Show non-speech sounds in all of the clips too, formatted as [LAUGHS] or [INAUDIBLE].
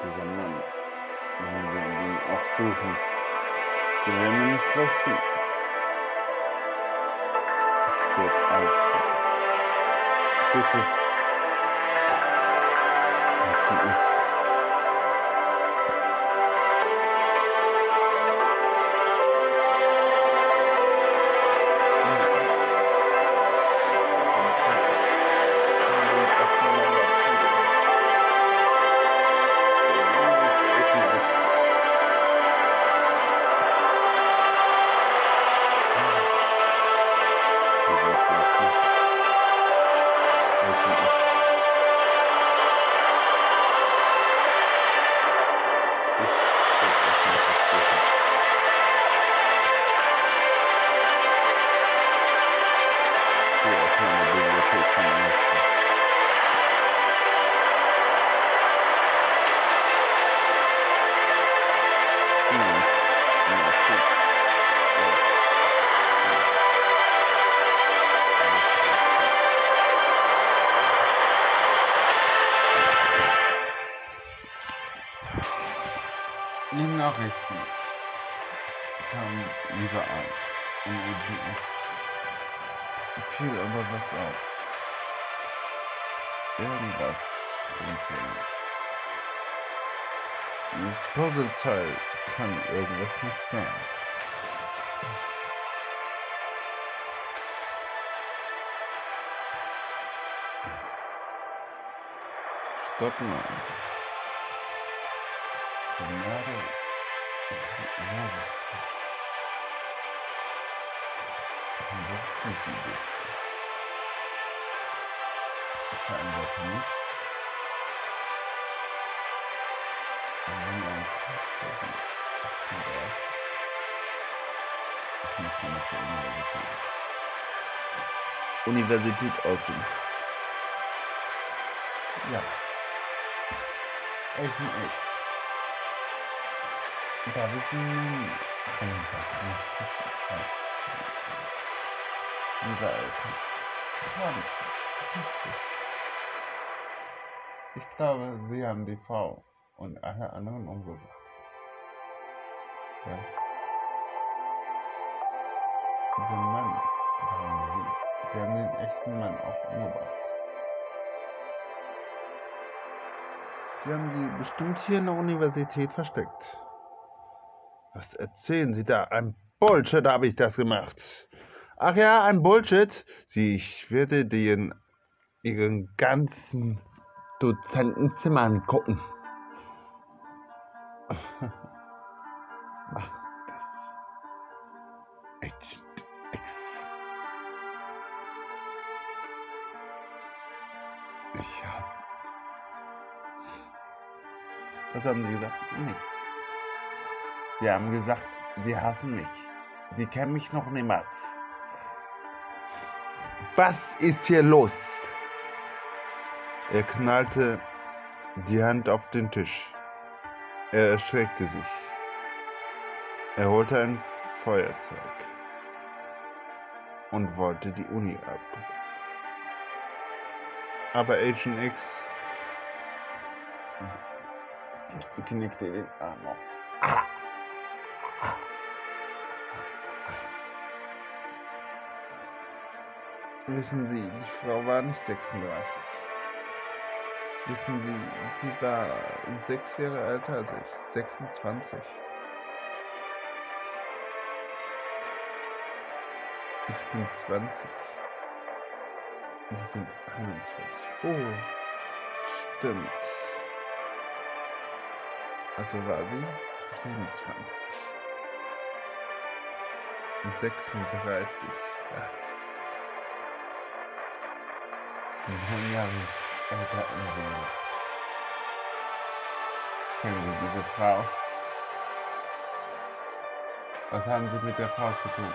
Dieser Mann, wenn wir werden den auch suchen, den werden wir nicht gleich finden. Ich werde alles finden. Bitte. Die Nachrichten. Kamen überall. Und Agent X. Fiel aber was auf. Irgendwas nicht. Dieses Puzzleteil kann irgendwas nicht sein. Stopp mal. Gnade. Gnade. Sie dich. Ich verantworte nicht. Wenn ein Christen 38. Ich muss nochmal zur Universität. Universität Austin. Ja. Agent X. Darf ich Ihnen einen Tag nicht zu viel Eltern, fragen Sie, richtig. Ich glaube, Sie haben die Frau und alle anderen umgebracht. Was? Den Mann waren Sie. Sie haben den echten Mann auch umgebracht. Sie haben sie bestimmt hier in der Universität versteckt. Was erzählen Sie da? Ein Bullshit habe ich das gemacht. Ach ja, ein Bullshit. Sie, ich werde in Ihren ganzen Dozentenzimmern gucken. Machen Sie das. Agent X. Ich hasse Sie. Was haben Sie gesagt? Nichts. Sie haben gesagt, Sie hassen mich. Sie kennen mich noch niemals. Was ist hier los? Er knallte die Hand auf den Tisch. Er erschreckte sich. Er holte ein Feuerzeug und wollte die Uni ab. Aber Agent X knickte den Arm auf. Wissen Sie, die Frau war nicht 36. Wissen Sie, sie war sechs Jahre älter als ich, 26. Ich bin 20. Sie sind 21. Oh, stimmt. Also war sie 27. 36. Ja. Neun Jahre Leben. Kennen Sie diese Frau? Was haben Sie mit der Frau zu tun?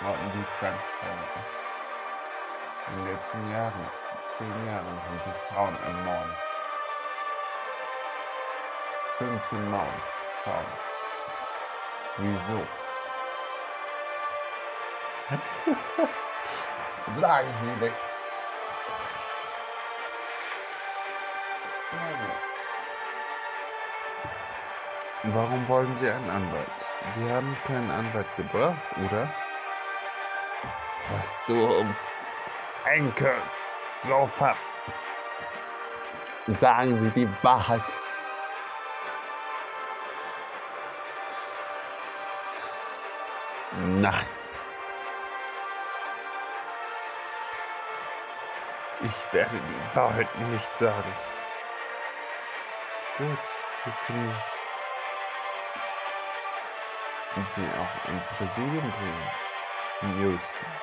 Wollten Sie zwangsheiraten? In den letzten Jahren, zehn Jahren, haben Sie Frauen ermordet. 15 Mal Frauen. Wieso? Sag ich mir Warum wollen Sie einen Anwalt? Sie haben keinen Anwalt gebracht, oder? Was zum Enkel, Sofa. Sagen Sie die Wahrheit. Nein. Ich werde die Wahrheit nicht sagen. Gut, wir können sie auch im Präsidium bringen. In Houston.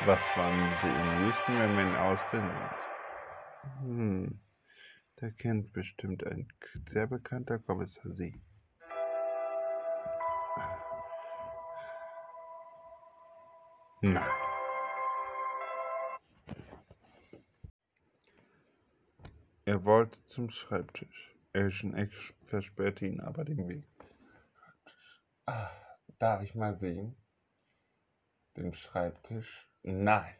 Was waren Sie in Houston, wenn wir in Austin sind? Hm, der kennt bestimmt ein sehr bekannter Kommissar Sie. Nein. Er wollte zum Schreibtisch. Agent X versperrte ihn aber den Weg. Ah, darf ich mal sehen? Den Schreibtisch? Nein.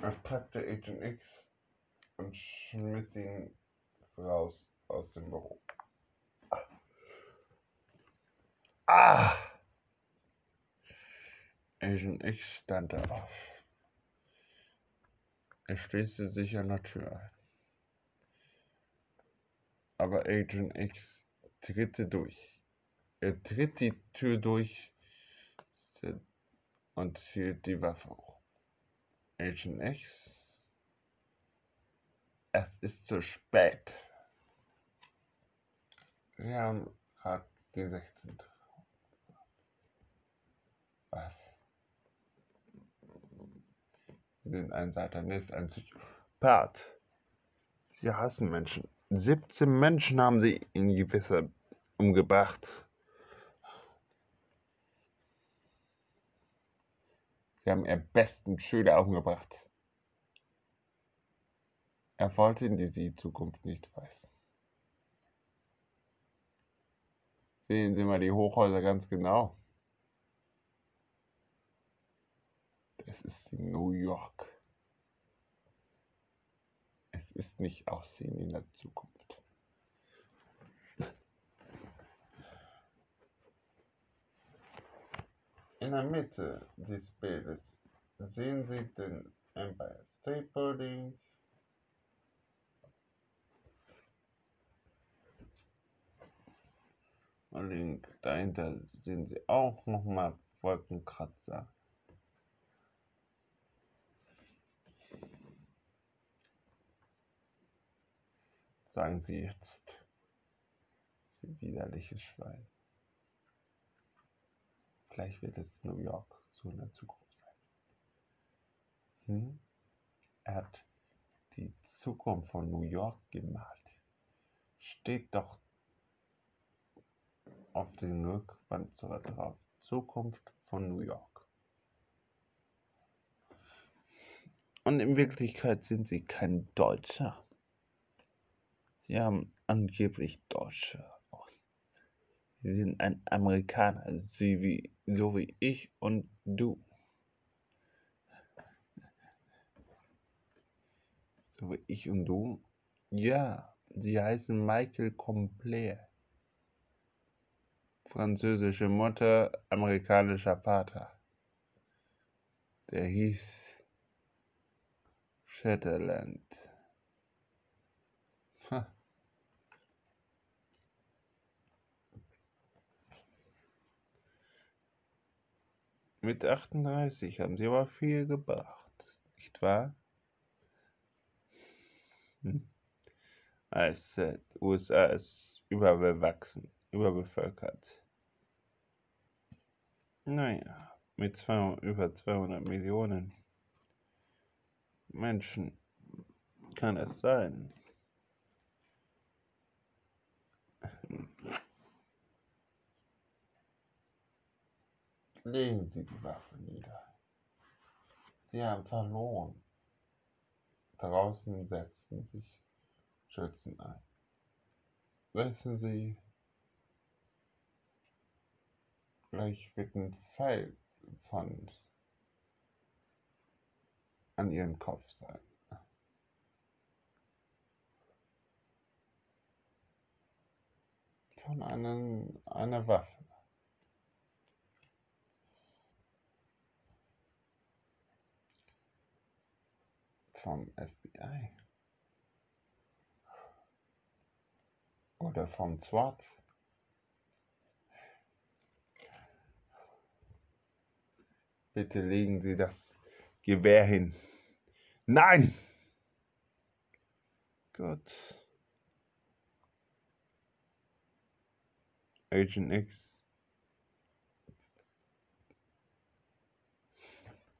Er packte Agent X und schmiss ihn raus aus dem Büro. Ah! Agent X stand auf. Er schließte sich an der Tür ein. Aber Agent X tritt durch. Er tritt die Tür durch und hielt die Waffe hoch. Agent X, es ist zu spät. Wir haben gerade die 16. Was? Sie sind ein Satanist, ein Psychopath. Sie hassen Menschen. 17 Menschen haben sie in Gewässer umgebracht. Sie haben ihren besten Schüler umgebracht. Er wollte in die Zukunft nicht weisen. Sehen Sie mal die Hochhäuser ganz genau. Das ist New York nicht aussehen in der Zukunft. In der Mitte des Bildes sehen Sie den Empire State Building. Und link dahinter sehen Sie auch nochmal Wolkenkratzer. Sagen Sie jetzt, Sie widerliches Schwein. Gleich wird es New York in der Zukunft sein. Hm? Er hat die Zukunft von New York gemalt. Steht doch auf den Rückwand drauf. Zukunft von New York. Und in Wirklichkeit sind sie kein Deutscher. Sie haben angeblich Deutsche aus. Sie sind ein Amerikaner, sie wie, so wie ich und du. So wie ich und du? Ja, sie heißen Michael Complair. Französische Mutter, amerikanischer Vater. Der hieß Shetland. Mit 38 haben sie aber viel gebracht, nicht wahr? Hm. I said, USA ist überbewachsen, überbevölkert. Naja, mit zwei, über 200 Millionen Menschen kann es sein. Legen Sie die Waffe nieder. Sie haben verloren. Draußen setzen sich Schützen ein. Wissen Sie, gleich wird ein Pfeil von an Ihrem Kopf sein. von einem, einer Waffe. Vom FBI. Oder vom SWAT. Bitte legen Sie das Gewehr hin. Nein! Gott. Agent X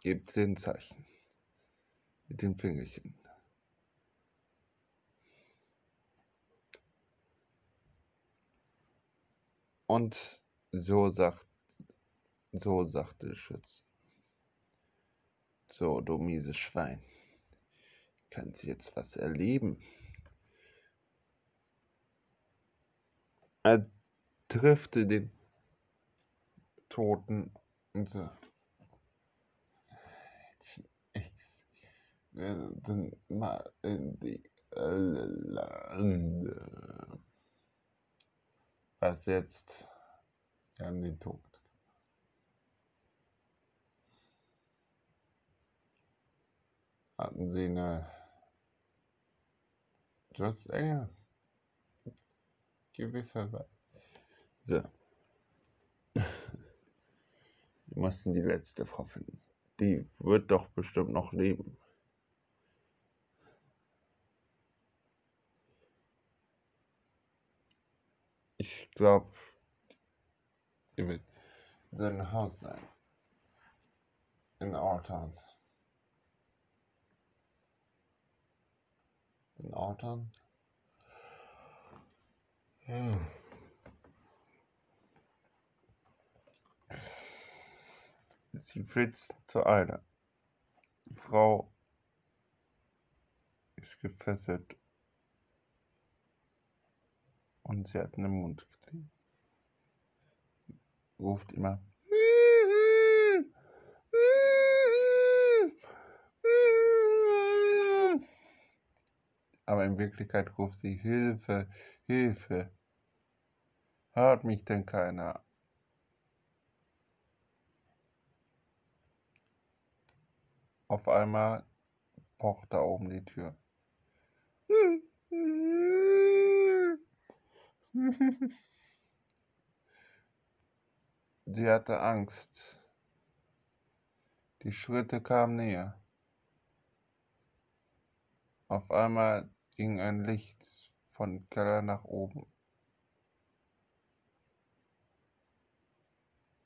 gibt den Zeichen mit dem Fingerchen. Und so sagt, so sagte der Schütze. So, du mieses Schwein. Kannst jetzt was erleben. Er trifft den Toten und sagt, dann mal in die Lande. Was jetzt an den Tod. Hatten Sie eine Schutzengel? Gewisserweise. So. Wir mussten die letzte Frau finden. Die wird doch bestimmt noch leben. Ich glaube, die wird in seinem Haus sein. In Orton. In Orton? Hm. Sie flitzt zu einer. Die Frau ist gefesselt und sie hat einen Mund. Ruft immer. Aber in Wirklichkeit ruft sie Hilfe, Hilfe. Hört mich denn keiner? Auf einmal pocht da oben die Tür. [LAUGHS] Sie hatte Angst. Die Schritte kamen näher. Auf einmal ging ein Licht von Keller nach oben.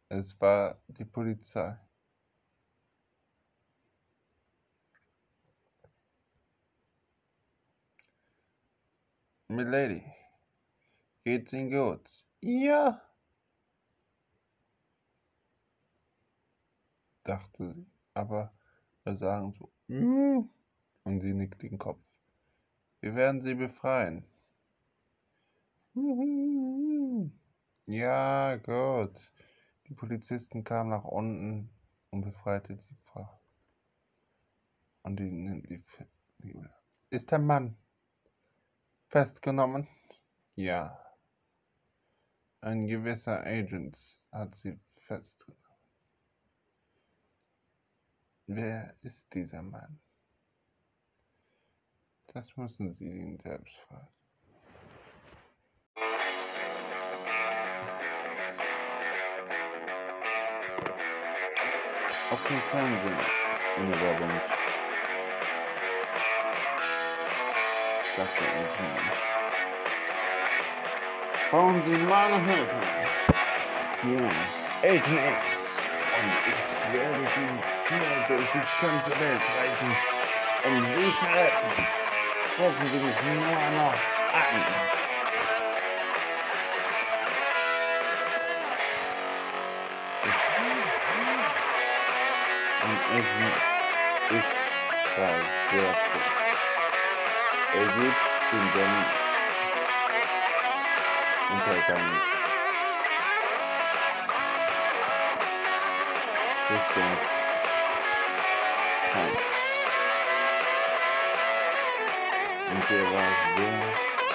Es war die Polizei. Milady, geht's Ihnen gut? Ja, dachte sie, aber wir sagen so, mm, und sie nickt den Kopf. Wir werden sie befreien. Ja, gut. Die Polizisten kamen nach unten und befreite die Frau. Und die nimmt die, die Ist der Mann festgenommen? Ja. Ein gewisser Agent hat sie festgenommen. Wer ist dieser Mann? Das müssen Sie ihn selbst fragen. Auf dem Fernsehen in der Werbung sagte Agent Brauchen Sie meine Hilfe? Ist Agent X und ich werde die ganze Welt reisen, um Sie Sie mich nur noch an. Und Agent X war sehr froh. Er sitzt in seinem Untergang Richtung Heim. Und der war sehr